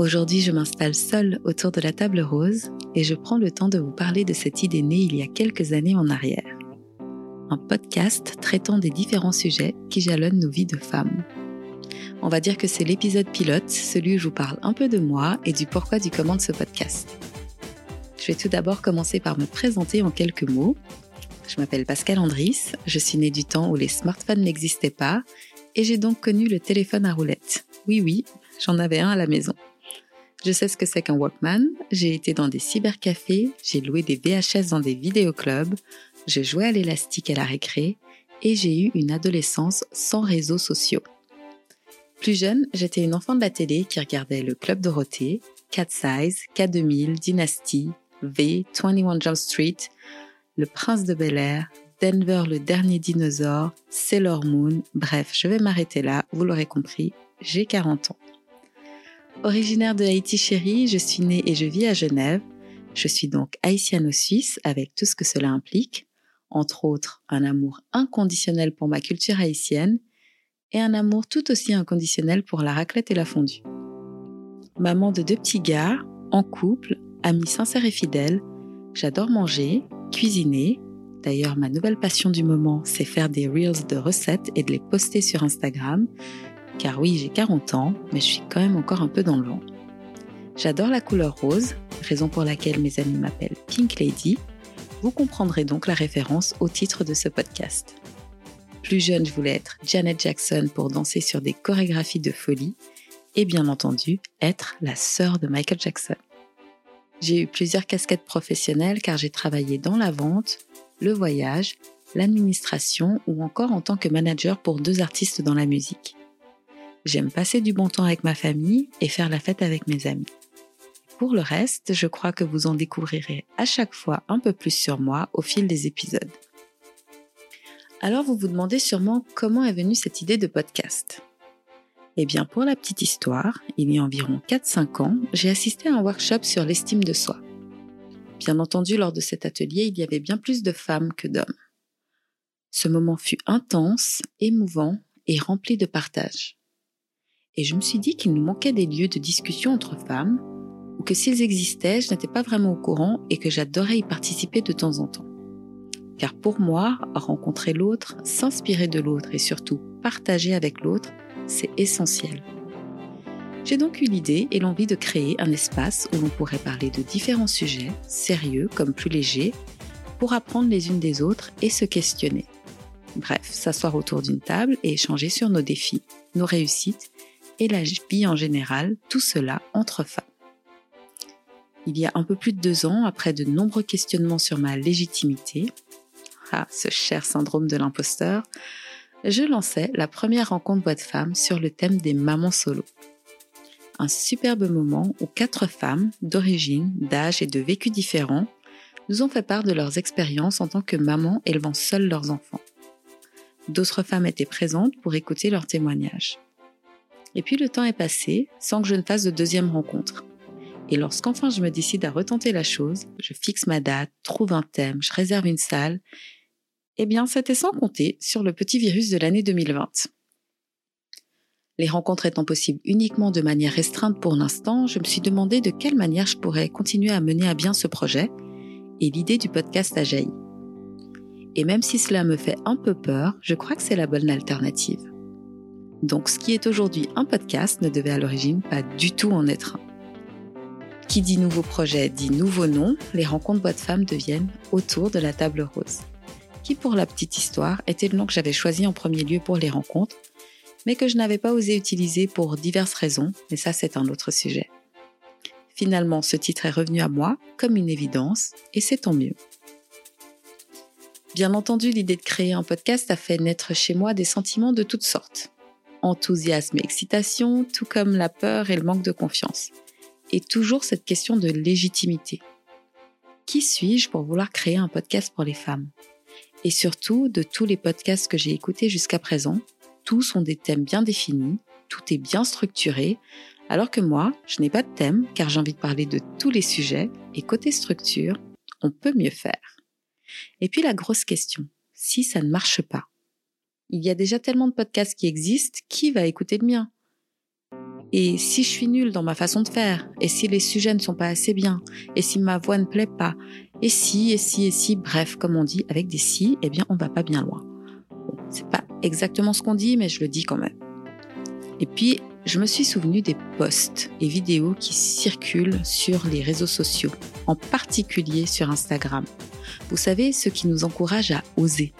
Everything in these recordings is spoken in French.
Aujourd'hui, je m'installe seule autour de la table rose et je prends le temps de vous parler de cette idée née il y a quelques années en arrière. Un podcast traitant des différents sujets qui jalonnent nos vies de femmes. On va dire que c'est l'épisode pilote, celui où je vous parle un peu de moi et du pourquoi du comment de ce podcast. Je vais tout d'abord commencer par me présenter en quelques mots. Je m'appelle Pascal Andris, je suis née du temps où les smartphones n'existaient pas et j'ai donc connu le téléphone à roulette. Oui oui, j'en avais un à la maison. Je sais ce que c'est qu'un Walkman, j'ai été dans des cybercafés, j'ai loué des VHS dans des vidéoclubs, j'ai joué à l'élastique à la récré. Et j'ai eu une adolescence sans réseaux sociaux. Plus jeune, j'étais une enfant de la télé qui regardait le Club Dorothée, Cat Size, K2000, Dynasty, V, 21 Jump Street, Le Prince de Bel Air, Denver le dernier dinosaure, Sailor Moon, bref, je vais m'arrêter là, vous l'aurez compris, j'ai 40 ans. Originaire de Haïti chérie, je suis née et je vis à Genève. Je suis donc haïtiano-suisse avec tout ce que cela implique, entre autres un amour inconditionnel pour ma culture haïtienne et un amour tout aussi inconditionnel pour la raclette et la fondue. Maman de deux petits gars, en couple, amie sincère et fidèle, j'adore manger, cuisiner. D'ailleurs, ma nouvelle passion du moment, c'est faire des reels de recettes et de les poster sur Instagram car oui, j'ai 40 ans, mais je suis quand même encore un peu dans le vent. J'adore la couleur rose, raison pour laquelle mes amis m'appellent Pink Lady. Vous comprendrez donc la référence au titre de ce podcast. Plus jeune, je voulais être Janet Jackson pour danser sur des chorégraphies de folie et bien entendu être la sœur de Michael Jackson. J'ai eu plusieurs casquettes professionnelles car j'ai travaillé dans la vente, le voyage, l'administration ou encore en tant que manager pour deux artistes dans la musique. J'aime passer du bon temps avec ma famille et faire la fête avec mes amis. Pour le reste, je crois que vous en découvrirez à chaque fois un peu plus sur moi au fil des épisodes. Alors vous vous demandez sûrement comment est venue cette idée de podcast. Eh bien pour la petite histoire, il y a environ 4-5 ans, j'ai assisté à un workshop sur l'estime de soi. Bien entendu, lors de cet atelier, il y avait bien plus de femmes que d'hommes. Ce moment fut intense, émouvant et rempli de partage et je me suis dit qu'il nous manquait des lieux de discussion entre femmes, ou que s'ils existaient, je n'étais pas vraiment au courant et que j'adorais y participer de temps en temps. Car pour moi, rencontrer l'autre, s'inspirer de l'autre et surtout partager avec l'autre, c'est essentiel. J'ai donc eu l'idée et l'envie de créer un espace où l'on pourrait parler de différents sujets, sérieux comme plus légers, pour apprendre les unes des autres et se questionner. Bref, s'asseoir autour d'une table et échanger sur nos défis, nos réussites et la vie en général, tout cela entre femmes. Il y a un peu plus de deux ans, après de nombreux questionnements sur ma légitimité, ah, ce cher syndrome de l'imposteur, je lançais la première rencontre boîte femmes sur le thème des mamans solo. Un superbe moment où quatre femmes, d'origine, d'âge et de vécu différents, nous ont fait part de leurs expériences en tant que mamans élevant seules leurs enfants. D'autres femmes étaient présentes pour écouter leurs témoignages. Et puis le temps est passé sans que je ne fasse de deuxième rencontre. Et lorsqu'enfin je me décide à retenter la chose, je fixe ma date, trouve un thème, je réserve une salle, eh bien c'était sans compter sur le petit virus de l'année 2020. Les rencontres étant possibles uniquement de manière restreinte pour l'instant, je me suis demandé de quelle manière je pourrais continuer à mener à bien ce projet, et l'idée du podcast a jailli. Et même si cela me fait un peu peur, je crois que c'est la bonne alternative. Donc ce qui est aujourd'hui un podcast ne devait à l'origine pas du tout en être un. Qui dit nouveau projet dit nouveau nom, les rencontres boîte femmes deviennent autour de la table rose. Qui, pour la petite histoire, était le nom que j'avais choisi en premier lieu pour les rencontres, mais que je n'avais pas osé utiliser pour diverses raisons, mais ça c'est un autre sujet. Finalement, ce titre est revenu à moi comme une évidence, et c'est tant mieux. Bien entendu, l'idée de créer un podcast a fait naître chez moi des sentiments de toutes sortes. Enthousiasme et excitation, tout comme la peur et le manque de confiance et toujours cette question de légitimité. Qui suis-je pour vouloir créer un podcast pour les femmes? Et surtout, de tous les podcasts que j'ai écoutés jusqu'à présent, tous ont des thèmes bien définis, tout est bien structuré, alors que moi, je n'ai pas de thème car j'ai envie de parler de tous les sujets et côté structure, on peut mieux faire. Et puis la grosse question, si ça ne marche pas Il y a déjà tellement de podcasts qui existent, qui va écouter le mien? Et si je suis nulle dans ma façon de faire, et si les sujets ne sont pas assez bien, et si ma voix ne plaît pas, et si, et si, et si, bref, comme on dit, avec des si, eh bien, on va pas bien loin. Bon, c'est pas exactement ce qu'on dit, mais je le dis quand même. Et puis, je me suis souvenu des posts et vidéos qui circulent sur les réseaux sociaux, en particulier sur Instagram. Vous savez, ceux qui nous encouragent à oser.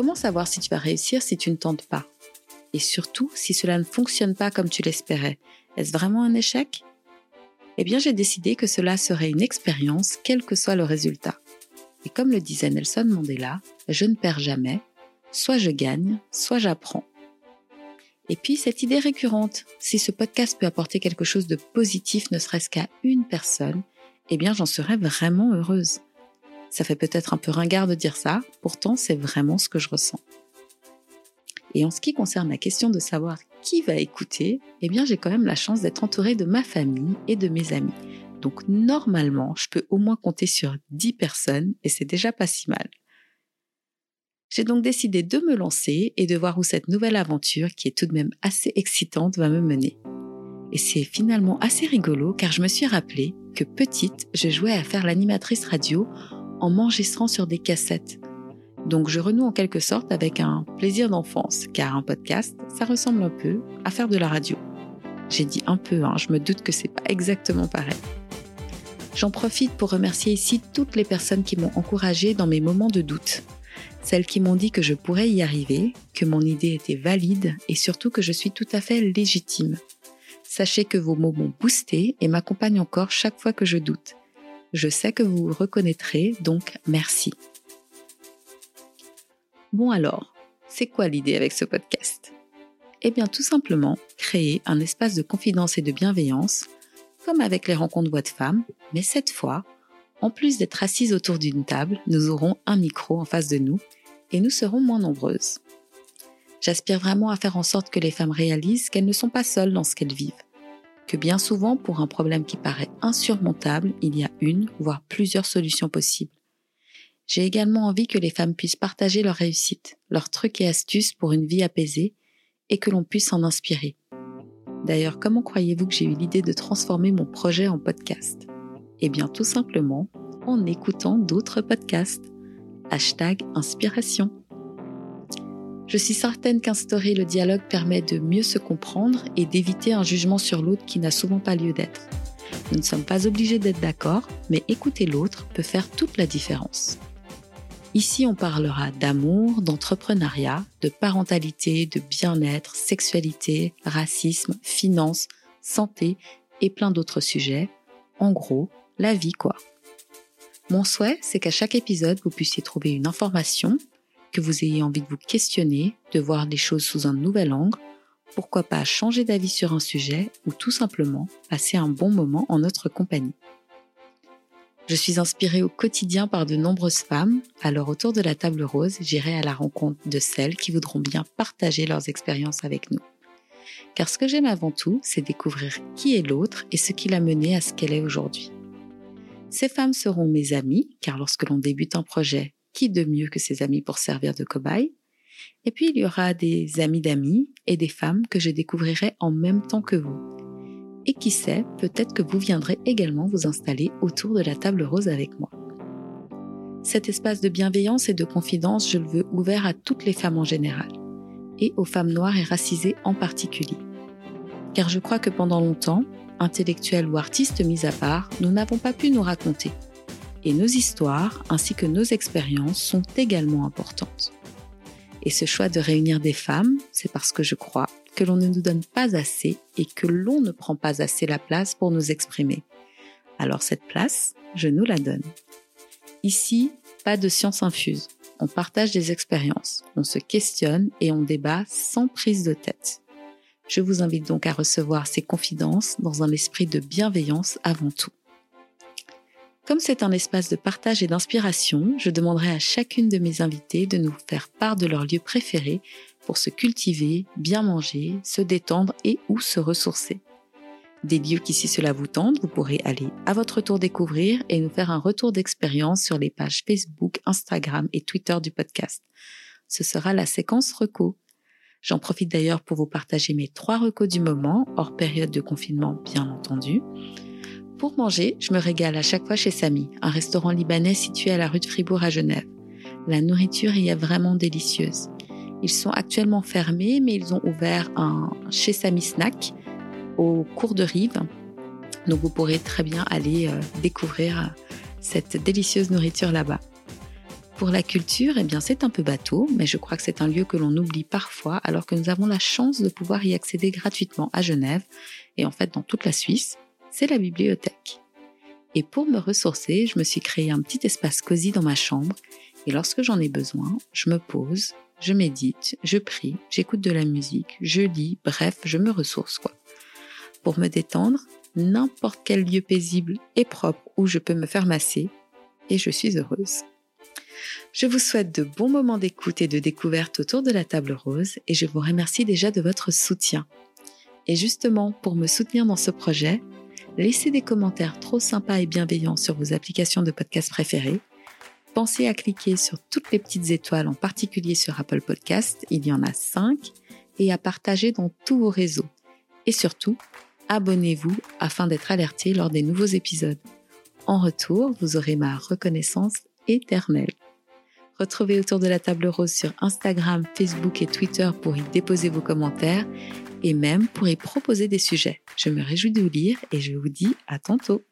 Comment savoir si tu vas réussir si tu ne tentes pas? Et surtout, si cela ne fonctionne pas comme tu l'espérais, est-ce vraiment un échec? Eh bien, j'ai décidé que cela serait une expérience, quel que soit le résultat. Et comme le disait Nelson Mandela, je ne perds jamais, soit je gagne, soit j'apprends. Et puis cette idée récurrente, si ce podcast peut apporter quelque chose de positif, ne serait-ce qu'à une personne, eh bien j'en serais vraiment heureuse. Ça fait peut-être un peu ringard de dire ça, pourtant c'est vraiment ce que je ressens. Et en ce qui concerne la question de savoir qui va écouter, eh bien j'ai quand même la chance d'être entourée de ma famille et de mes amis. Donc normalement, je peux au moins compter sur 10 personnes et c'est déjà pas si mal. J'ai donc décidé de me lancer et de voir où cette nouvelle aventure, qui est tout de même assez excitante, va me mener. Et c'est finalement assez rigolo car je me suis rappelé que petite, je jouais à faire l'animatrice radio en m'enregistrant sur des cassettes. Donc je renoue en quelque sorte avec un plaisir d'enfance, car un podcast, ça ressemble un peu à faire de la radio. J'ai dit un peu, hein, je me doute que c'est pas exactement pareil. J'en profite pour remercier ici toutes les personnes qui m'ont encouragé dans mes moments de doute. Celles qui m'ont dit que je pourrais y arriver, que mon idée était valide et surtout que je suis tout à fait légitime. Sachez que vos mots m'ont boosté et m'accompagnent encore chaque fois que je doute. Je sais que vous vous reconnaîtrez, donc merci. Bon alors, c'est quoi l'idée avec ce podcast? Eh bien tout simplement créer un espace de confidence et de bienveillance, comme avec les rencontres boîte femmes, mais cette fois, en plus d'être assises autour d'une table, nous aurons un micro en face de nous et nous serons moins nombreuses. J'aspire vraiment à faire en sorte que les femmes réalisent qu'elles ne sont pas seules dans ce qu'elles vivent, que bien souvent pour un problème qui paraît insurmontable, il y a une, voire plusieurs solutions possibles j'ai également envie que les femmes puissent partager leur réussite, leurs trucs et astuces pour une vie apaisée et que l'on puisse en inspirer. D'ailleurs, comment croyez-vous que j'ai eu l'idée de transformer mon projet en podcast? Eh bien, tout simplement en écoutant d'autres podcasts. Hashtag inspiration. Je suis certaine qu'instaurer le dialogue permet de mieux se comprendre et d'éviter un jugement sur l'autre qui n'a souvent pas lieu d'être. Nous ne sommes pas obligés d'être d'accord, mais écouter l'autre peut faire toute la différence. Ici, on parlera d'amour, d'entrepreneuriat, de parentalité, de bien-être, sexualité, racisme, finance, santé et plein d'autres sujets. En gros, la vie quoi. Mon souhait, c'est qu'à chaque épisode, vous puissiez trouver une information, que vous ayez envie de vous questionner, de voir les choses sous un nouvel angle, pourquoi pas changer d'avis sur un sujet ou tout simplement passer un bon moment en notre compagnie. Je suis inspirée au quotidien par de nombreuses femmes, alors autour de la table rose, j'irai à la rencontre de celles qui voudront bien partager leurs expériences avec nous. Car ce que j'aime avant tout, c'est découvrir qui est l'autre et ce qui l'a menée à ce qu'elle est aujourd'hui. Ces femmes seront mes amies, car lorsque l'on débute un projet, qui de mieux que ses amis pour servir de cobaye Et puis il y aura des amis d'amis et des femmes que je découvrirai en même temps que vous, et qui sait, peut-être que vous viendrez également vous installer autour de la table rose avec moi. Cet espace de bienveillance et de confidence, je le veux ouvert à toutes les femmes en général, et aux femmes noires et racisées en particulier. Car je crois que pendant longtemps, intellectuels ou artistes mis à part, nous n'avons pas pu nous raconter. Et nos histoires ainsi que nos expériences sont également importantes. Et ce choix de réunir des femmes, c'est parce que je crois que l'on ne nous donne pas assez et que l'on ne prend pas assez la place pour nous exprimer. Alors cette place, je nous la donne. Ici, pas de science infuse. On partage des expériences, on se questionne et on débat sans prise de tête. Je vous invite donc à recevoir ces confidences dans un esprit de bienveillance avant tout. Comme c'est un espace de partage et d'inspiration, je demanderai à chacune de mes invitées de nous faire part de leur lieu préféré pour se cultiver, bien manger, se détendre et ou se ressourcer. Des lieux qui, si cela vous tente, vous pourrez aller à votre tour découvrir et nous faire un retour d'expérience sur les pages Facebook, Instagram et Twitter du podcast. Ce sera la séquence reco. J'en profite d'ailleurs pour vous partager mes trois recos du moment, hors période de confinement bien entendu. Pour manger, je me régale à chaque fois chez Samy, un restaurant libanais situé à la rue de Fribourg à Genève. La nourriture y est vraiment délicieuse. Ils sont actuellement fermés, mais ils ont ouvert un chez Samy Snack au cours de rive. Donc vous pourrez très bien aller euh, découvrir cette délicieuse nourriture là-bas. Pour la culture, eh bien, c'est un peu bateau, mais je crois que c'est un lieu que l'on oublie parfois alors que nous avons la chance de pouvoir y accéder gratuitement à Genève et en fait dans toute la Suisse. C'est la bibliothèque. Et pour me ressourcer, je me suis créé un petit espace cosy dans ma chambre et lorsque j'en ai besoin, je me pose, je médite, je prie, j'écoute de la musique, je lis, bref, je me ressource quoi. Pour me détendre, n'importe quel lieu paisible et propre où je peux me faire masser et je suis heureuse. Je vous souhaite de bons moments d'écoute et de découverte autour de la table rose et je vous remercie déjà de votre soutien. Et justement, pour me soutenir dans ce projet, laissez des commentaires trop sympas et bienveillants sur vos applications de podcast préférées. Pensez à cliquer sur toutes les petites étoiles, en particulier sur Apple Podcast, il y en a 5, et à partager dans tous vos réseaux. Et surtout, abonnez-vous afin d'être alerté lors des nouveaux épisodes. En retour, vous aurez ma reconnaissance éternelle. Retrouvez autour de la table rose sur Instagram, Facebook et Twitter pour y déposer vos commentaires et même pour y proposer des sujets. Je me réjouis de vous lire et je vous dis à tantôt.